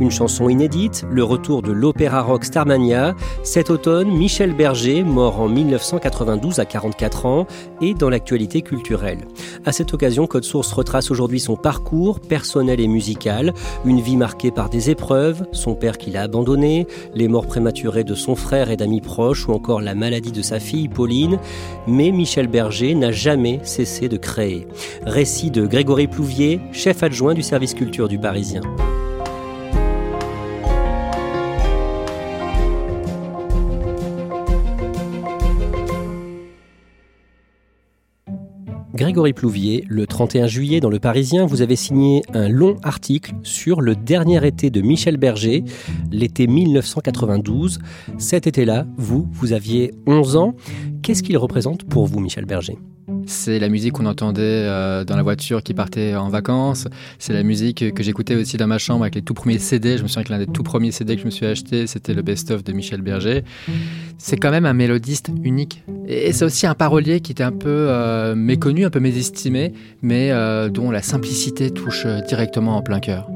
Une chanson inédite, le retour de l'opéra rock Starmania. Cet automne, Michel Berger, mort en 1992 à 44 ans, est dans l'actualité culturelle. À cette occasion, Code Source retrace aujourd'hui son parcours personnel et musical, une vie marquée par des épreuves, son père qui l'a abandonné, les morts prématurées de son frère et d'amis proches ou encore la maladie de sa fille Pauline. Mais Michel Berger n'a jamais cessé de créer. Récit de Grégory Plouvier, chef adjoint du service culture du Parisien. Grégory Plouvier, le 31 juillet dans Le Parisien, vous avez signé un long article sur le dernier été de Michel Berger, l'été 1992. Cet été-là, vous, vous aviez 11 ans. Qu'est-ce qu'il représente pour vous, Michel Berger? C'est la musique qu'on entendait euh, dans la voiture qui partait en vacances. C'est la musique que j'écoutais aussi dans ma chambre avec les tout premiers CD. Je me souviens que l'un des tout premiers CD que je me suis acheté, c'était le best-of de Michel Berger. C'est quand même un mélodiste unique. Et c'est aussi un parolier qui était un peu euh, méconnu, un peu mésestimé, mais euh, dont la simplicité touche directement en plein cœur.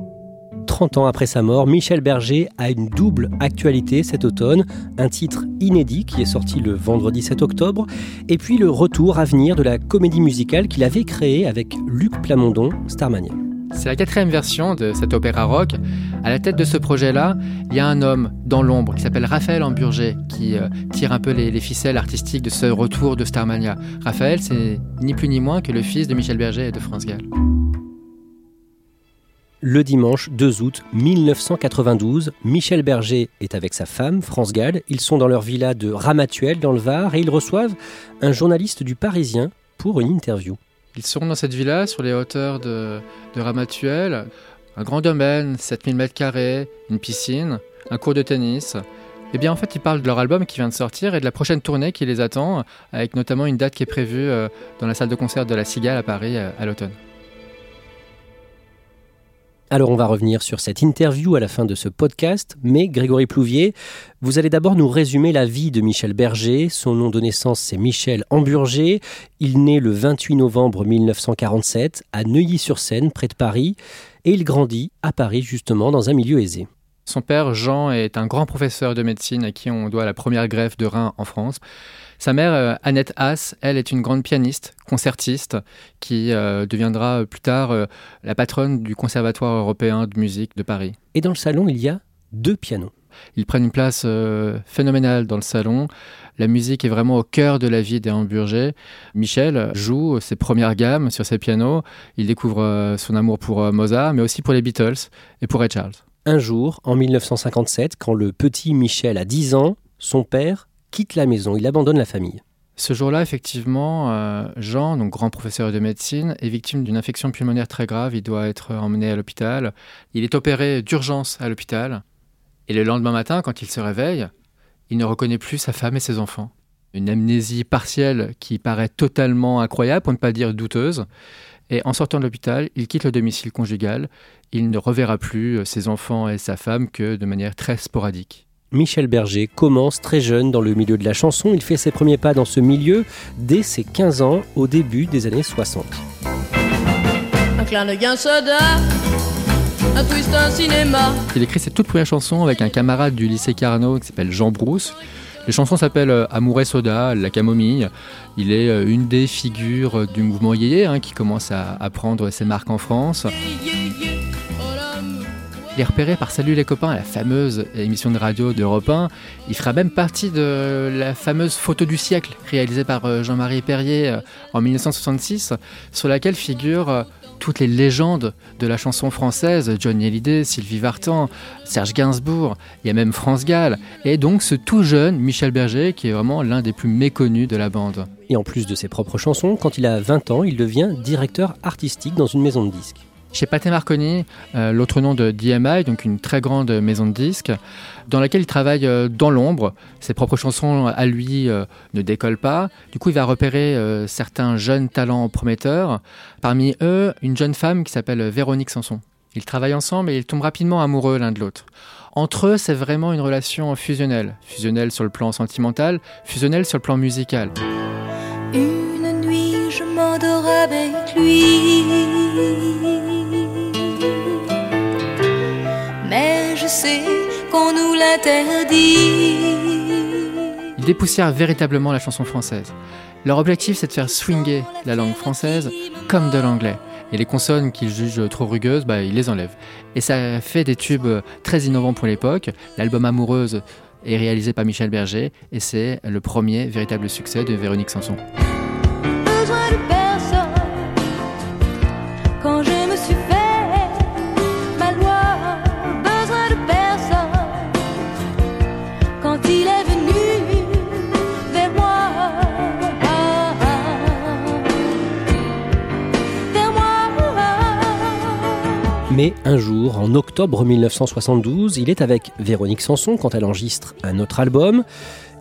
30 ans après sa mort, Michel Berger a une double actualité cet automne, un titre inédit qui est sorti le vendredi 7 octobre, et puis le retour à venir de la comédie musicale qu'il avait créée avec Luc Plamondon, Starmania. C'est la quatrième version de cet opéra rock. À la tête de ce projet-là, il y a un homme dans l'ombre qui s'appelle Raphaël Amburger, qui euh, tire un peu les, les, ficelles artistiques de ce retour de Starmania. Raphaël, c'est ni plus ni moins que le fils de Michel Berger et de France Gall le dimanche 2 août 1992. Michel Berger est avec sa femme, France Gall. Ils sont dans leur villa de Ramatuel, dans le Var, et ils reçoivent un journaliste du Parisien pour une interview. Ils sont dans cette villa sur les hauteurs de, de Ramatuel. Un grand domaine, 7000 m2, une piscine, un cours de tennis. Eh bien, en fait, ils parlent de leur album qui vient de sortir et de la prochaine tournée qui les attend, avec notamment une date qui est prévue euh, dans la salle de concert de la Cigale à Paris euh, à l'automne. Alors on va revenir sur cette interview à la fin de ce podcast, mais Grégory Plouvier, vous allez d'abord nous résumer la vie de Michel Berger. Son nom de naissance c'est Michel Amburger. Il naît le 28 novembre 1947 à Neuilly-sur-Seine, près de Paris, et il grandit à Paris justement dans un milieu aisé. Son père, Jean, est un grand professeur de médecine à qui on doit la première greffe de rein en France. Sa mère, euh, Annette Haas, elle est une grande pianiste, concertiste, qui euh, deviendra plus tard euh, la patronne du Conservatoire européen de musique de Paris. Et dans le salon, il y a deux pianos. Ils prennent une place phénoménale dans le salon. La musique est vraiment au cœur de la vie des Hamburgers. Michel joue ses premières gammes sur ses pianos. Il découvre son amour pour Mozart, mais aussi pour les Beatles et pour Ray Charles. Un jour, en 1957, quand le petit Michel a 10 ans, son père quitte la maison, il abandonne la famille. Ce jour-là, effectivement, euh, Jean, grand professeur de médecine, est victime d'une infection pulmonaire très grave. Il doit être emmené à l'hôpital. Il est opéré d'urgence à l'hôpital. Et le lendemain matin, quand il se réveille, il ne reconnaît plus sa femme et ses enfants. Une amnésie partielle qui paraît totalement incroyable, pour ne pas dire douteuse. Et en sortant de l'hôpital, il quitte le domicile conjugal. Il ne reverra plus ses enfants et sa femme que de manière très sporadique. Michel Berger commence très jeune dans le milieu de la chanson. Il fait ses premiers pas dans ce milieu dès ses 15 ans, au début des années 60. Un clin de soda, un twist, un cinéma. Il écrit ses toutes premières chansons avec un camarade du lycée Carnot qui s'appelle Jean Brousse. Les chansons s'appellent euh, Amour et soda, La camomille. Il est euh, une des figures du mouvement yéyé hein, qui commence à, à prendre ses marques en France. Il est repéré par Salut les copains, la fameuse émission de radio d'Europe 1. Il fera même partie de la fameuse photo du siècle réalisée par euh, Jean-Marie Perrier euh, en 1966, sur laquelle figurent euh, toutes les légendes de la chanson française, Johnny Hallyday, Sylvie Vartan, Serge Gainsbourg, il y a même France Gall, et donc ce tout jeune Michel Berger qui est vraiment l'un des plus méconnus de la bande. Et en plus de ses propres chansons, quand il a 20 ans, il devient directeur artistique dans une maison de disques chez Pathé Marconi, euh, l'autre nom de DMI, donc une très grande maison de disques, dans laquelle il travaille euh, dans l'ombre. Ses propres chansons à lui euh, ne décollent pas. Du coup, il va repérer certains jeunes talents prometteurs. Parmi eux, une jeune femme qui s'appelle Véronique Sanson. Ils travaillent ensemble et ils tombent rapidement amoureux l'un de l'autre. Entre eux, c'est vraiment une relation fusionnelle. Fusionnelle sur le plan sentimental, fusionnelle sur le plan musical. Une nuit, je m'endors avec lui. Nous l'interdit. Ils dépoussièrent véritablement la chanson française. Leur objectif, c'est de faire swinger la langue française comme de l'anglais. Et les consonnes qu'ils jugent trop rugueuses, bah, ils les enlèvent. Et ça fait des tubes très innovants pour l'époque. L'album Amoureuse est réalisé par Michel Berger et c'est le premier véritable succès de Véronique Sanson. Mais un jour, en octobre 1972, il est avec Véronique Sanson quand elle enregistre un autre album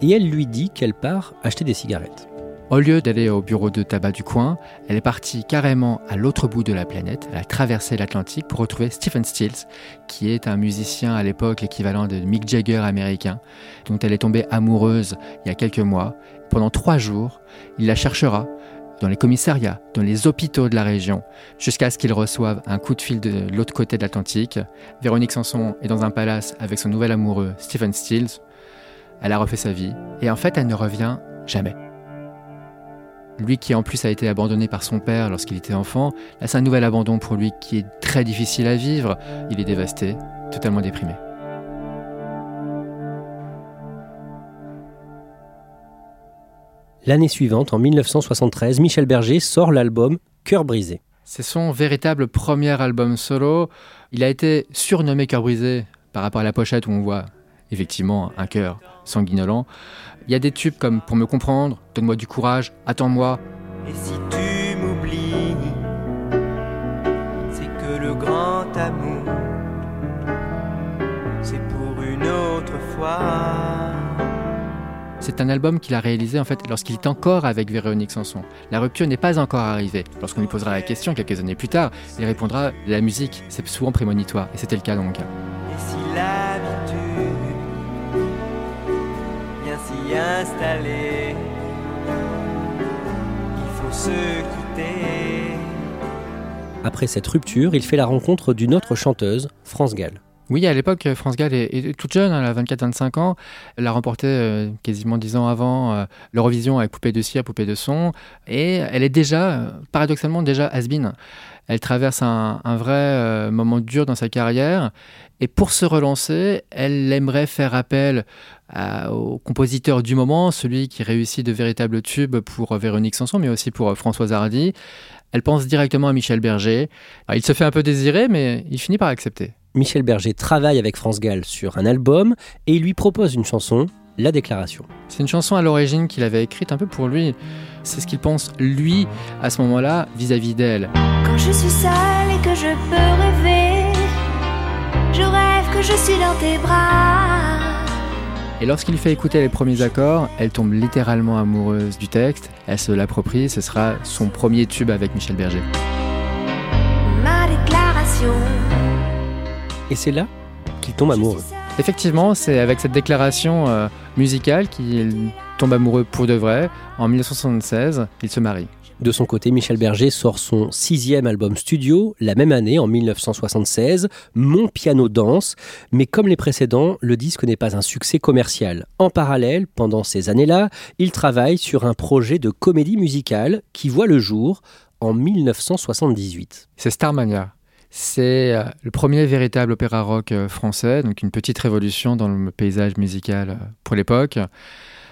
et elle lui dit qu'elle part acheter des cigarettes. Au lieu d'aller au bureau de tabac du coin, elle est partie carrément à l'autre bout de la planète. Elle a traversé l'Atlantique pour retrouver Stephen Stills, qui est un musicien à l'époque l'équivalent de Mick Jagger américain, dont elle est tombée amoureuse il y a quelques mois. Pendant trois jours, il la cherchera dans les commissariats, dans les hôpitaux de la région, jusqu'à ce qu'ils reçoivent un coup de fil de l'autre côté de l'Atlantique. Véronique Sanson est dans un palace avec son nouvel amoureux Stephen Stills. Elle a refait sa vie et en fait elle ne revient jamais. Lui qui en plus a été abandonné par son père lorsqu'il était enfant, là c'est un nouvel abandon pour lui qui est très difficile à vivre. Il est dévasté, totalement déprimé. L'année suivante, en 1973, Michel Berger sort l'album Cœur brisé. C'est son véritable premier album solo. Il a été surnommé Cœur brisé par rapport à la pochette où on voit effectivement un cœur sanguinolent. Il y a des tubes comme Pour me comprendre, Donne-moi du courage, Attends-moi. Et si tu m'oublies, c'est que le grand amour, c'est pour une autre fois. C'est un album qu'il a réalisé en fait lorsqu'il est encore avec Véronique Sanson. La rupture n'est pas encore arrivée. Lorsqu'on lui posera la question quelques années plus tard, il répondra la musique, c'est souvent prémonitoire, et c'était le cas dans mon cas. Et si l'habitude vient s'y installer, il faut se quitter. Après cette rupture, il fait la rencontre d'une autre chanteuse, France Gall. Oui, à l'époque, France Gall est, toute jeune, elle a 24-25 ans. Elle a remporté euh, quasiment 10 ans avant euh, l'Eurovision avec Poupée de cire, Poupée de son. Et elle est déjà, euh, paradoxalement, déjà has -been. Elle traverse un, vrai moment dur dans sa carrière. Et pour se relancer, elle aimerait faire appel au compositeur du moment, celui qui réussit de véritables tubes pour Véronique Sanson, mais aussi pour Françoise Hardy. Elle pense directement à Michel Berger. il se fait un peu désirer, mais il finit par accepter. Michel Berger travaille avec France Gall sur un album et il lui propose une chanson, La Déclaration. C'est une chanson à l'origine qu'il avait écrite un peu pour lui. C'est ce qu'il pense, lui, à ce moment-là, vis-à-vis d'elle. Quand je suis seule et que je peux rêver, je rêve que je suis dans tes bras. Et lorsqu'il fait écouter les premiers accords, elle tombe littéralement amoureuse du texte, elle se l'approprie, ce sera son premier tube avec Michel Berger. Et c'est là qu'il tombe amoureux. Effectivement, c'est avec cette déclaration euh, musicale qu'il tombe amoureux pour de vrai. En 1976, il se marie. De son côté, Michel Berger sort son sixième album studio la même année, en 1976, Mon piano danse. Mais comme les précédents, le disque n'est pas un succès commercial. En parallèle, pendant ces années-là, il travaille sur un projet de comédie musicale qui voit le jour en 1978. C'est Starmania. C'est euh, le premier véritable opéra rock euh, français, donc une petite révolution dans le paysage musical euh, pour l'époque.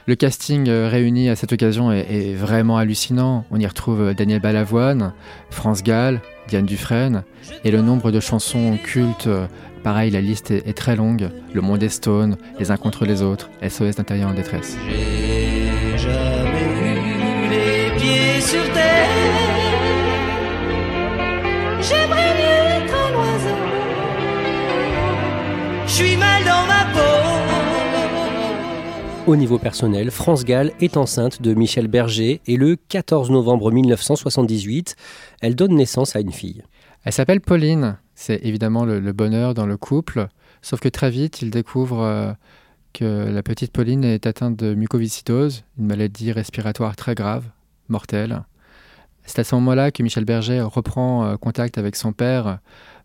Le casting réuni à cette occasion est, vraiment hallucinant. On y retrouve Daniel Balavoine, France Gall, Diane Dufresne, et le nombre de chansons cultes, pareil, la liste est, très longue. Le monde est stone, les uns contre les autres, SOS d'intérieur en détresse. Au niveau personnel, France Gall est enceinte de Michel Berger et le 14 novembre 1978, elle donne naissance à une fille. Elle s'appelle Pauline. C'est évidemment le, bonheur dans le couple, sauf que très vite, il découvre euh, que la petite Pauline est atteinte de mucoviscidose, une maladie respiratoire très grave, mortelle. C'est à ce moment-là que Michel Berger reprend euh, contact avec son père,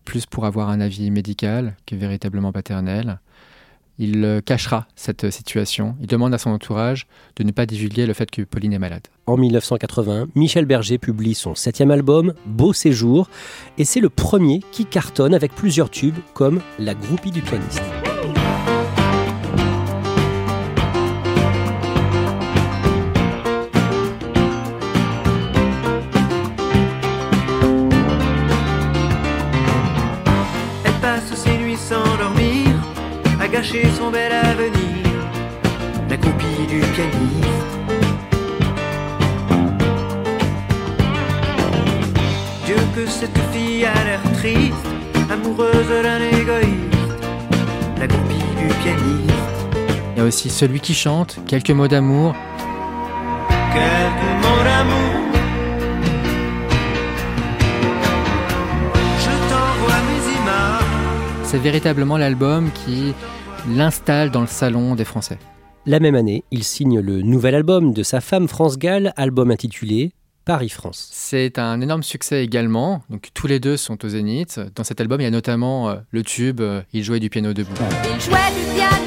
plus pour avoir un avis médical que véritablement paternel. Il euh, cachera cette situation. Il demande à son entourage de ne pas divulguer le fait que Pauline est malade. En 1980, Michel Berger publie son septième album, Beau Séjour, et c'est le premier qui cartonne avec plusieurs tubes comme La groupie du pianiste. Gâcher son bel avenir, la copie du pianiste. Dieu que cette fille a l'air triste, amoureuse d'un égoïste, la copie du pianiste. Il y a aussi celui qui chante, quelques mots d'amour. Quelques mots d'amour. Je t'envoie mes images. C'est véritablement l'album qui l'installe dans le salon des Français. La même année, il signe le nouvel album de sa femme France Gall, album intitulé Paris-France. C'est un énorme succès également, donc tous les deux sont au Zénith. Dans cet album, il y a notamment euh, le tube euh, Il jouait du piano debout. Il jouait du piano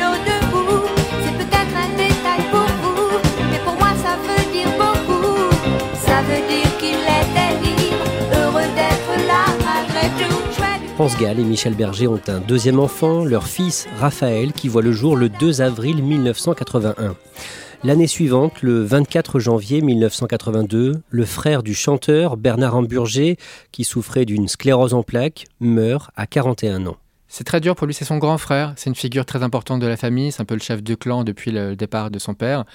France Gall et Michel Berger ont un deuxième enfant, leur fils Raphaël, qui voit le jour le 2 avril 1981. L'année suivante, le 24 janvier 1982, le frère du chanteur Bernard Hamburger, qui souffrait d'une sclérose en plaques, meurt à 41 ans. C'est très dur pour lui, c'est son grand frère, c'est une figure très importante de la famille, c'est un peu le chef de clan depuis le départ de son père.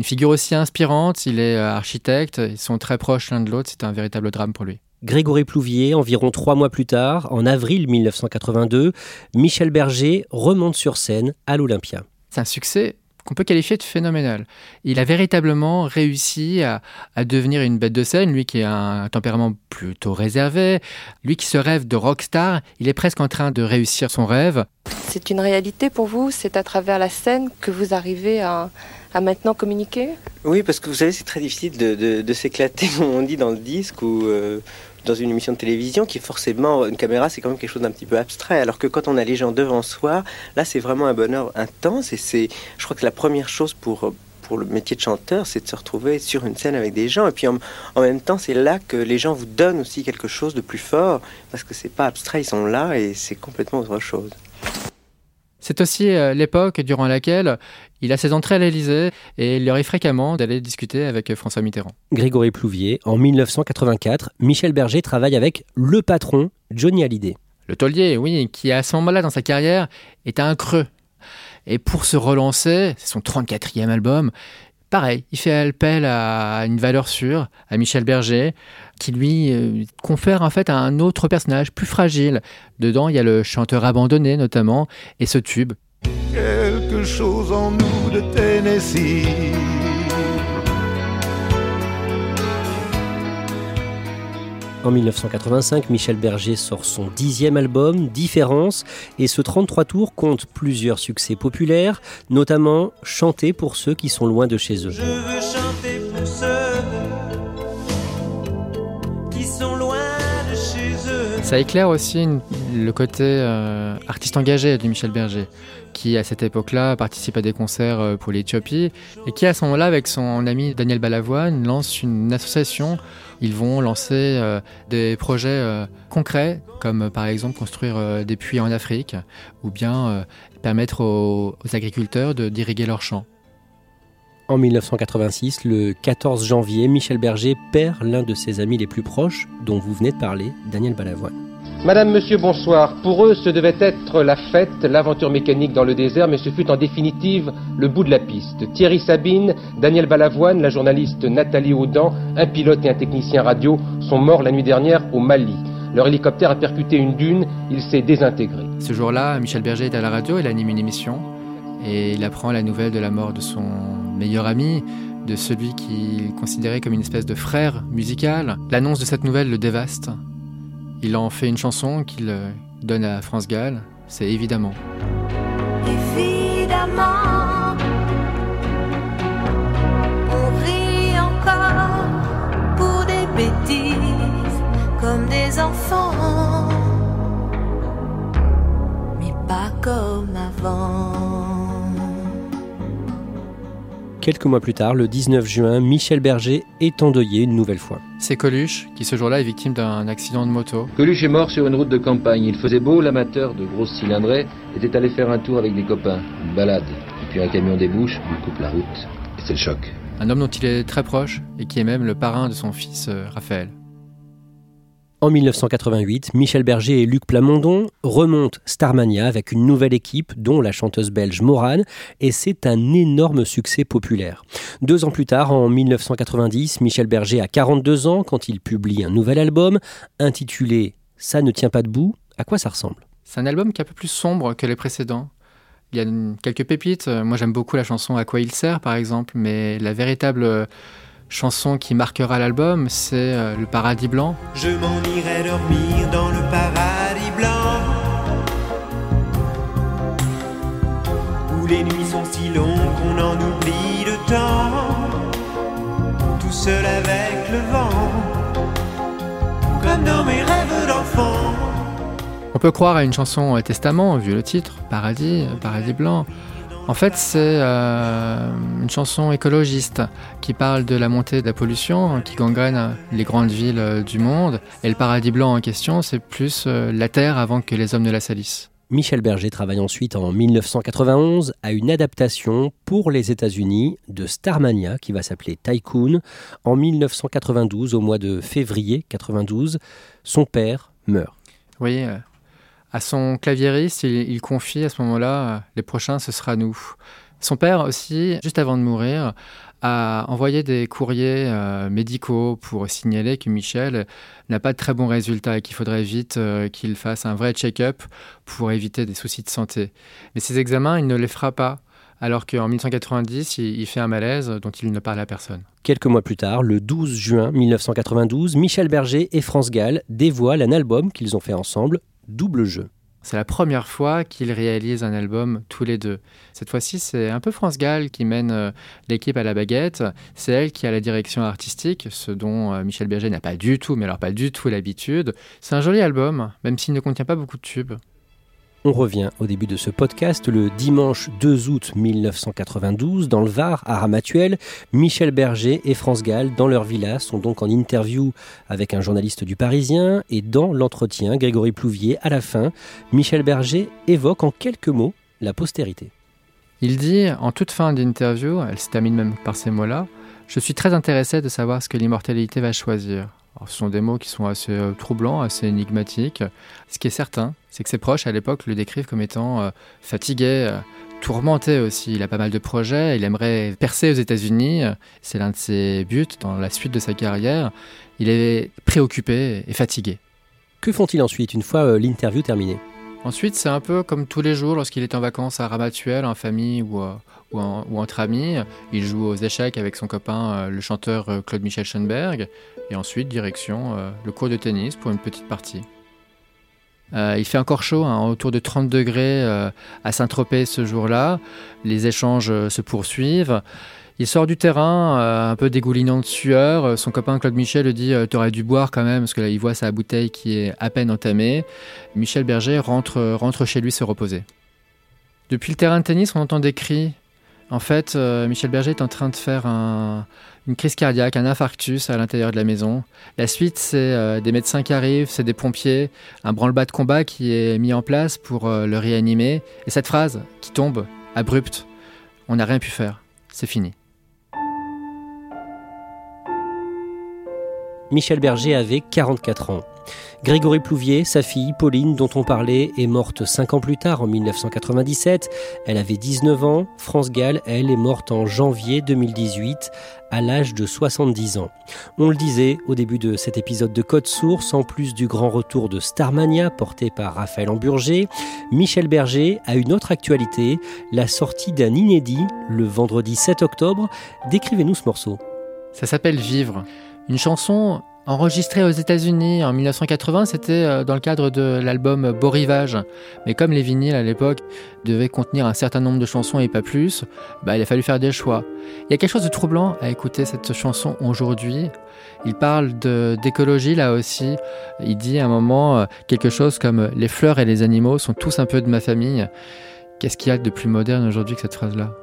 Une figure aussi inspirante, il est euh, architecte, ils sont très proches l'un de l'autre, c'est un véritable drame pour lui. Grégory Plouvier, environ trois mois plus tard, en avril 1982, Michel Berger remonte sur scène à l'Olympia. C'est un succès qu'on peut qualifier de phénoménal. Il a véritablement réussi à, à, devenir une bête de scène, lui qui a un tempérament plutôt réservé, lui qui se rêve de rockstar, il est presque en train de réussir son rêve. C'est une réalité pour vous, c'est à travers la scène que vous arrivez à, à maintenant communiquer? Oui, parce que vous savez, c'est très difficile de, de, de s'éclater, comme on dit dans le disque, ou euh, dans une émission de télévision, qui forcément, une caméra, c'est quand même quelque chose d'un petit peu abstrait, alors que quand on a les gens devant soi, là, c'est vraiment un bonheur intense, et c'est, je crois que la première chose pour pour le métier de chanteur, c'est de se retrouver sur une scène avec des gens. Et puis en, en même temps, c'est là que les gens vous donnent aussi quelque chose de plus fort, parce que c'est pas abstrait, ils sont là et c'est complètement autre chose. C'est aussi euh, l'époque durant laquelle il a ses entrées à l'Élysée et il lui arrive fréquemment d'aller discuter avec François Mitterrand. Grégory Plouvier, en 1984, Michel Berger travaille avec le patron, Johnny Hallyday. Le taulier, oui, qui à ce moment-là dans sa carrière est à un creux. Et pour se relancer, c'est son 34e album, pareil, il fait appel à une valeur sûre, à Michel Berger, qui lui euh, confère en fait un autre personnage plus fragile. Dedans, il y a le chanteur abandonné notamment, et ce tube. Quelque chose en nous de Tennessee. En 1985, Michel Berger sort son dixième album, Différence, et ce 33 tours compte plusieurs succès populaires, notamment Chanter pour ceux qui sont loin de chez eux. Ça éclaire aussi le côté euh, artiste engagé de Michel Berger, qui à cette époque-là participe à des concerts euh, pour l'Éthiopie et qui à ce moment-là, avec son ami Daniel Balavoine, lance une association. Ils vont lancer euh, des projets concrets, comme par exemple construire des puits en Afrique, ou bien permettre aux, agriculteurs d'irriguer leurs champs. En 1986, le 14 janvier, Michel Berger perd l'un de ses amis les plus proches, dont vous venez de parler, Daniel Balavoine. Madame, monsieur, bonsoir. Pour eux, ce devait être la fête, l'aventure mécanique dans le désert, mais ce fut en définitive le bout de la piste. Thierry Sabine, Daniel Balavoine, la journaliste Nathalie Audan, un pilote et un technicien radio sont morts la nuit dernière au Mali. Leur hélicoptère a percuté une dune, il s'est désintégré. Ce jour-là, Michel Berger est à la radio, il anime une émission et il apprend la nouvelle de la mort de son meilleur ami, de celui qu'il considérait comme une espèce de frère musical. L'annonce de cette nouvelle le dévaste. Il en fait une chanson qu'il euh, donne à France Gall, c'est évidemment. Évidemment, comme des enfants, mais pas comme avant. Quelques mois plus tard, le 19 juin, Michel Berger est endeuillé une nouvelle fois. C'est Coluche qui ce jour-là est victime d'un accident de moto. Coluche est mort sur une route de campagne. Il faisait beau, l'amateur de grosses cylindrées était allé faire un tour avec des copains, une balade. Et puis un camion débouche, lui coupe la route. Et c'est le choc. Un homme dont il est très proche et qui est même le parrain de son fils euh, Raphaël. En 1988, Michel Berger et Luc Plamondon remontent Starmania avec une nouvelle équipe, dont la chanteuse belge Morane, et c'est un énorme succès populaire. Deux ans plus tard, en 1990, Michel Berger a 42 ans quand il publie un nouvel album intitulé Ça ne tient pas debout. À quoi ça ressemble? C'est un album qui est un peu plus sombre que les précédents. Il y a quelques pépites. Euh, Moi, j'aime beaucoup la chanson À quoi il sert, par exemple, mais la véritable euh, chanson qui marquera l'album, c'est euh, Le Paradis Blanc. Je m'en irai dormir dans le paradis blanc Où les nuits sont si longues qu'on en oublie le temps Tout seul avec le vent Comme dans mes rêves d'enfant On peut croire à une chanson testament, vu le titre, Paradis, Paradis Blanc. En fait, c'est euh, une chanson écologiste qui parle de la montée de la pollution qui gangrène les grandes villes euh, du monde. Et le paradis blanc en question, c'est plus euh, la terre avant que les hommes ne la salissent. Michel Berger travaille ensuite en 1991 à une adaptation pour les États-Unis de Starmania qui va s'appeler Tycoon. En 1992, au mois de février 92, son père meurt. Oui, à son claviériste, il, confie à ce moment-là euh, les prochains, ce sera nous. Son père aussi, juste avant de mourir, a envoyé des courriers euh, médicaux pour signaler que Michel n'a pas de très bons résultats et qu'il faudrait vite euh, qu'il fasse un vrai check-up pour éviter des soucis de santé. Mais ces examens, il ne les fera pas, alors qu'en 1990, il, il fait un malaise dont il ne parle à personne. Quelques mois plus tard, le 12 juin 1992, Michel Berger et France Gall dévoilent un album qu'ils ont fait ensemble, Double Jeu. C'est la première fois qu'ils réalisent un album tous les deux. Cette fois-ci, c'est un peu France Gall qui mène euh, l'équipe à la baguette. C'est elle qui a la direction artistique, ce dont euh, Michel Berger n'a pas du tout, mais alors pas du tout l'habitude. C'est un joli album, même s'il ne contient pas beaucoup de tubes. On revient au début de ce podcast le dimanche 2 août 1992 dans le Var à Ramatuel. Michel Berger et France Gall dans leur villa sont donc en interview avec un journaliste du Parisien et dans l'entretien, Grégory Plouvier, à la fin, Michel Berger évoque en quelques mots la postérité. Il dit, en toute fin d'interview, elle se termine même par ces mots-là, Je suis très intéressé de savoir ce que l'immortalité va choisir. Ce sont des mots qui sont assez euh, troublants, assez énigmatiques. Ce qui est certain, c'est que ses proches à l'époque le décrivent comme étant euh, fatigué, euh, tourmenté aussi. Il a pas mal de projets, il aimerait percer aux États-Unis, c'est l'un de ses buts dans la suite de sa carrière. Il est préoccupé et fatigué. Que font-ils ensuite une fois l'interview terminée? Ensuite, c'est un peu comme tous les jours lorsqu'il est en vacances à Ramatuel, en famille ou, euh, en- entre amis. Il joue aux échecs avec son copain, euh, le chanteur euh, Claude Michel Schoenberg. Et ensuite, direction le cours de tennis pour une petite partie. Il fait encore chaud, hein, autour de 30 degrés à Saint-Tropez ce jour-là. Les échanges se poursuivent. Il sort du terrain, euh, un peu dégoulinant de sueur. Son copain Claude Michel lui dit Tu aurais dû boire quand même, parce que là, il voit sa bouteille qui est à peine entamée. Michel Berger rentre, rentre chez lui se reposer. Depuis le terrain de tennis, on entend des cris. En fait, euh, Michel Berger est en train de faire un- une crise cardiaque, un infarctus à l'intérieur de la maison. La suite, c'est euh, des médecins qui arrivent, c'est des pompiers, un branle-bas de combat qui est mis en place pour euh, le réanimer. Et cette phrase qui tombe, abrupte, on n'a rien pu faire, c'est fini. Michel Berger avait 44 ans. Grégory Plouvier, sa fille Pauline, dont on parlait, est morte 5 ans plus tard, en 1997. Elle avait 19 ans. France Gall, elle, est morte en janvier 2018, à l'âge de 70 ans. On le disait au début de cet épisode de Code Source, en plus du grand retour de Starmania, porté par Raphaël Amburger, Michel Berger a une autre actualité, la sortie d'un inédit, le vendredi 7 octobre. Décrivez-nous ce morceau. Ça s'appelle Vivre. Une chanson enregistrée aux États-Unis en 1980, c'était euh, dans le cadre de l'album Beau Rivage. Mais comme les vinyles à l'époque devaient contenir un certain nombre de chansons et pas plus, bah, il a fallu faire des choix. Il y a quelque chose de troublant à écouter cette chanson aujourd'hui. Il parle d'écologie là aussi. Il dit à un moment euh, quelque chose comme Les fleurs et les animaux sont tous un peu de ma famille. Qu'est-ce qu'il y a de plus moderne aujourd'hui que cette phrase-là?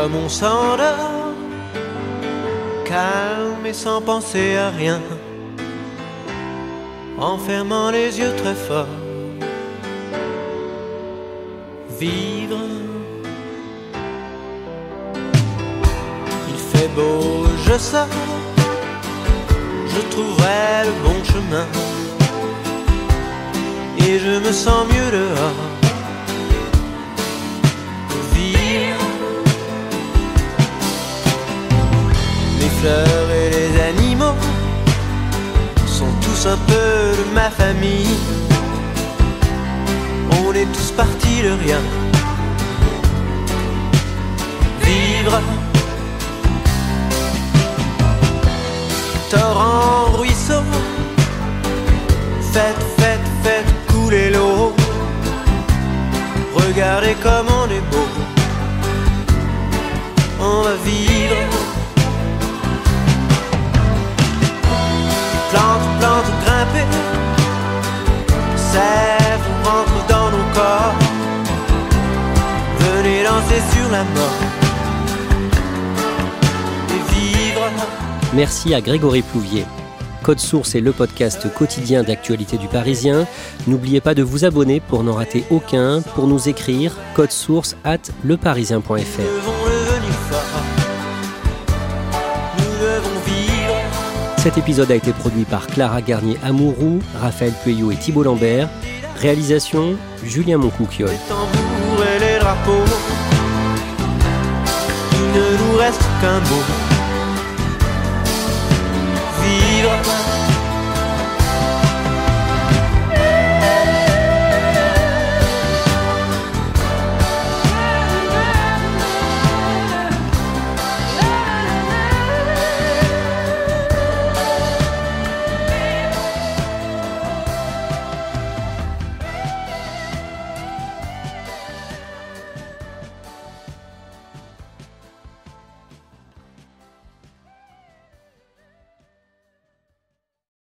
Comme on s'endort, calme et sans penser à rien, en fermant les yeux très fort. Vivre, il fait beau, je sors, je trouverai le bon chemin, et je me sens mieux dehors. Fleurs et les animaux sont tous un peu de ma famille. On est tous partis de rien. Vivre. Torrent, ruisseau. Faites, faites, faites couler l'eau. Regardez comme on est beau. On va vivre. Sève rentre dans nos corps. Venez danser sur la mort. Et vivre. Merci à Grégory Plouvier. Code Source est le podcast quotidien d'actualité du Parisien. N'oubliez pas de vous abonner pour n'en rater aucun, pour nous écrire code source at leparisien.fr. Cet épisode a été produit par Clara Garnier-Amouroux, Raphaël Pueyo et Thibault Lambert. Réalisation Julien Moncouquiol. Les tambours et les drapeaux. Il ne nous reste qu'un mot.